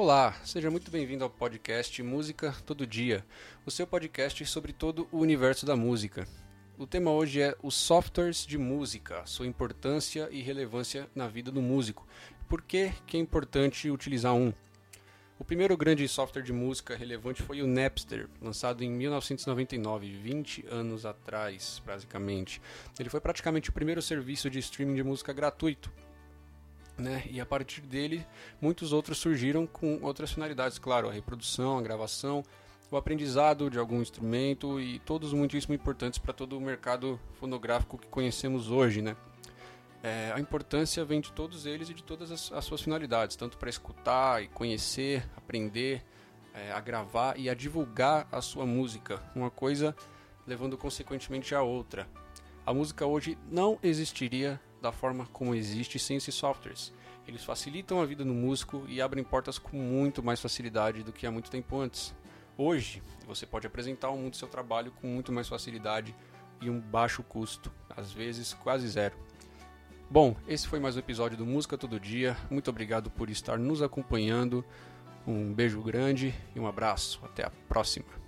Olá, seja muito bem-vindo ao podcast Música Todo Dia, o seu podcast sobre todo o universo da música. O tema hoje é os softwares de música, sua importância e relevância na vida do músico. Por que, que é importante utilizar um? O primeiro grande software de música relevante foi o Napster, lançado em 1999, 20 anos atrás, basicamente. Ele foi praticamente o primeiro serviço de streaming de música gratuito né? E a partir dele, muitos outros surgiram com outras finalidades, claro, a reprodução, a gravação, o aprendizado de algum instrumento e todos muitíssimo importantes para todo o mercado fonográfico que conhecemos hoje, né? É, a importância vem de todos eles e de todas as, as suas finalidades, tanto para escutar e conhecer, aprender, é, a gravar e a divulgar a sua música, uma coisa levando consequentemente a outra. A música hoje não existiria da forma como existe sem esses softwares. Eles facilitam a vida do músico e abrem portas com muito mais facilidade do que há muito tempo antes. Hoje, você pode apresentar ao mundo seu trabalho com muito mais facilidade e um baixo custo, às vezes quase zero. Bom, esse foi mais um episódio do Música Todo Dia. Muito obrigado por estar nos acompanhando. Um beijo grande e um abraço. Até a próxima.